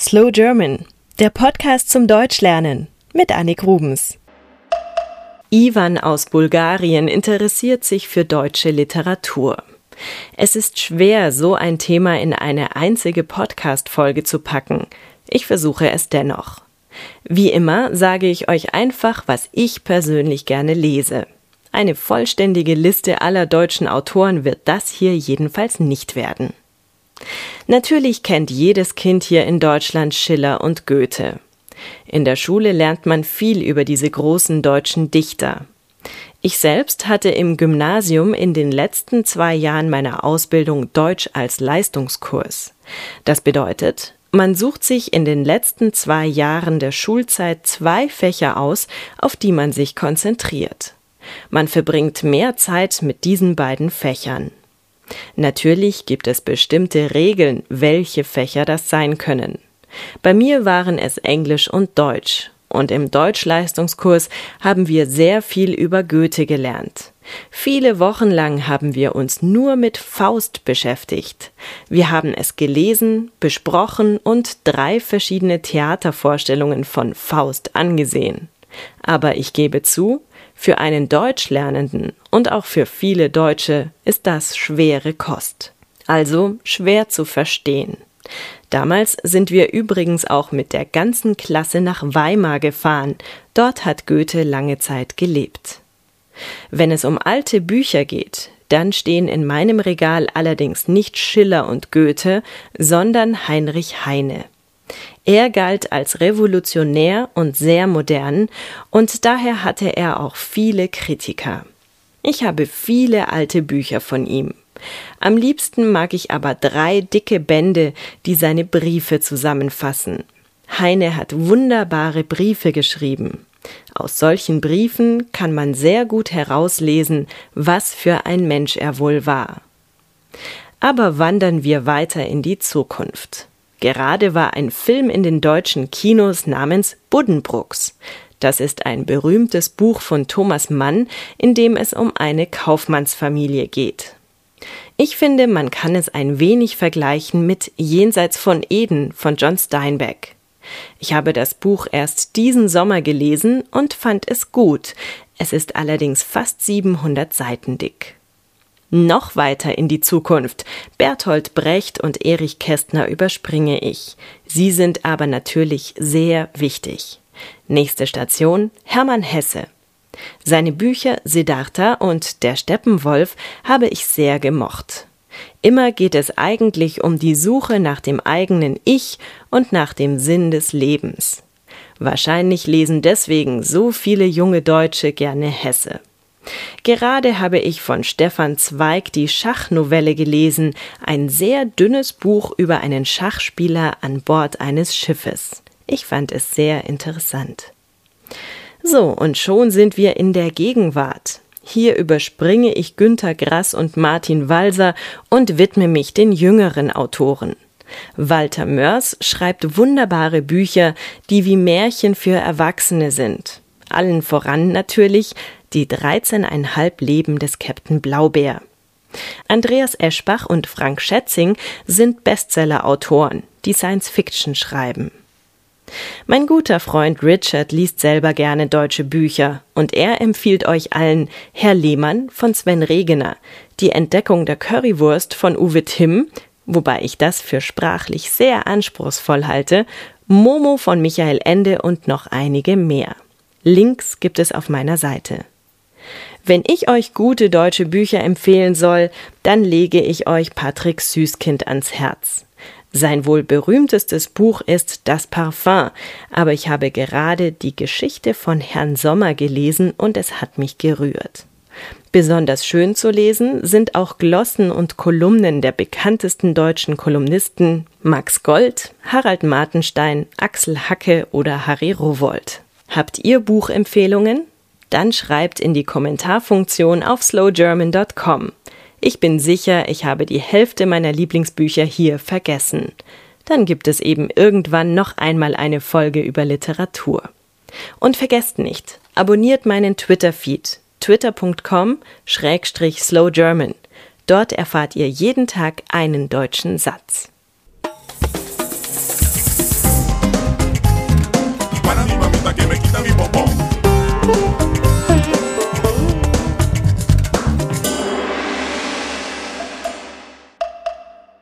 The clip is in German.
Slow German, der Podcast zum Deutschlernen mit Annik Rubens. Ivan aus Bulgarien interessiert sich für deutsche Literatur. Es ist schwer, so ein Thema in eine einzige Podcast-Folge zu packen. Ich versuche es dennoch. Wie immer sage ich euch einfach, was ich persönlich gerne lese. Eine vollständige Liste aller deutschen Autoren wird das hier jedenfalls nicht werden. Natürlich kennt jedes Kind hier in Deutschland Schiller und Goethe. In der Schule lernt man viel über diese großen deutschen Dichter. Ich selbst hatte im Gymnasium in den letzten zwei Jahren meiner Ausbildung Deutsch als Leistungskurs. Das bedeutet, man sucht sich in den letzten zwei Jahren der Schulzeit zwei Fächer aus, auf die man sich konzentriert. Man verbringt mehr Zeit mit diesen beiden Fächern. Natürlich gibt es bestimmte Regeln, welche Fächer das sein können. Bei mir waren es Englisch und Deutsch, und im Deutschleistungskurs haben wir sehr viel über Goethe gelernt. Viele Wochen lang haben wir uns nur mit Faust beschäftigt. Wir haben es gelesen, besprochen und drei verschiedene Theatervorstellungen von Faust angesehen. Aber ich gebe zu, für einen Deutschlernenden und auch für viele Deutsche ist das schwere Kost. Also schwer zu verstehen. Damals sind wir übrigens auch mit der ganzen Klasse nach Weimar gefahren. Dort hat Goethe lange Zeit gelebt. Wenn es um alte Bücher geht, dann stehen in meinem Regal allerdings nicht Schiller und Goethe, sondern Heinrich Heine. Er galt als revolutionär und sehr modern, und daher hatte er auch viele Kritiker. Ich habe viele alte Bücher von ihm. Am liebsten mag ich aber drei dicke Bände, die seine Briefe zusammenfassen. Heine hat wunderbare Briefe geschrieben. Aus solchen Briefen kann man sehr gut herauslesen, was für ein Mensch er wohl war. Aber wandern wir weiter in die Zukunft. Gerade war ein Film in den deutschen Kinos namens Buddenbrooks. Das ist ein berühmtes Buch von Thomas Mann, in dem es um eine Kaufmannsfamilie geht. Ich finde, man kann es ein wenig vergleichen mit Jenseits von Eden von John Steinbeck. Ich habe das Buch erst diesen Sommer gelesen und fand es gut. Es ist allerdings fast 700 Seiten dick. Noch weiter in die Zukunft. Bertolt Brecht und Erich Kästner überspringe ich. Sie sind aber natürlich sehr wichtig. Nächste Station Hermann Hesse. Seine Bücher Siddhartha und Der Steppenwolf habe ich sehr gemocht. Immer geht es eigentlich um die Suche nach dem eigenen Ich und nach dem Sinn des Lebens. Wahrscheinlich lesen deswegen so viele junge Deutsche gerne Hesse. Gerade habe ich von Stefan Zweig die Schachnovelle gelesen, ein sehr dünnes Buch über einen Schachspieler an Bord eines Schiffes. Ich fand es sehr interessant. So, und schon sind wir in der Gegenwart. Hier überspringe ich Günter Grass und Martin Walser und widme mich den jüngeren Autoren. Walter Mörs schreibt wunderbare Bücher, die wie Märchen für Erwachsene sind. Allen voran natürlich die 13,5 Leben des Captain Blaubeer. Andreas Eschbach und Frank Schätzing sind Bestseller-Autoren, die Science Fiction schreiben. Mein guter Freund Richard liest selber gerne deutsche Bücher und er empfiehlt euch allen Herr Lehmann von Sven Regener, die Entdeckung der Currywurst von Uwe Timm, wobei ich das für sprachlich sehr anspruchsvoll halte, Momo von Michael Ende und noch einige mehr. Links gibt es auf meiner Seite. Wenn ich euch gute deutsche Bücher empfehlen soll, dann lege ich euch Patrick Süßkind ans Herz. Sein wohl berühmtestes Buch ist Das Parfum, aber ich habe gerade die Geschichte von Herrn Sommer gelesen und es hat mich gerührt. Besonders schön zu lesen sind auch Glossen und Kolumnen der bekanntesten deutschen Kolumnisten Max Gold, Harald Martenstein, Axel Hacke oder Harry Rowold. Habt ihr Buchempfehlungen? Dann schreibt in die Kommentarfunktion auf slowgerman.com. Ich bin sicher, ich habe die Hälfte meiner Lieblingsbücher hier vergessen. Dann gibt es eben irgendwann noch einmal eine Folge über Literatur. Und vergesst nicht, abonniert meinen Twitter-Feed twitter.com slowgerman. Dort erfahrt ihr jeden Tag einen deutschen Satz.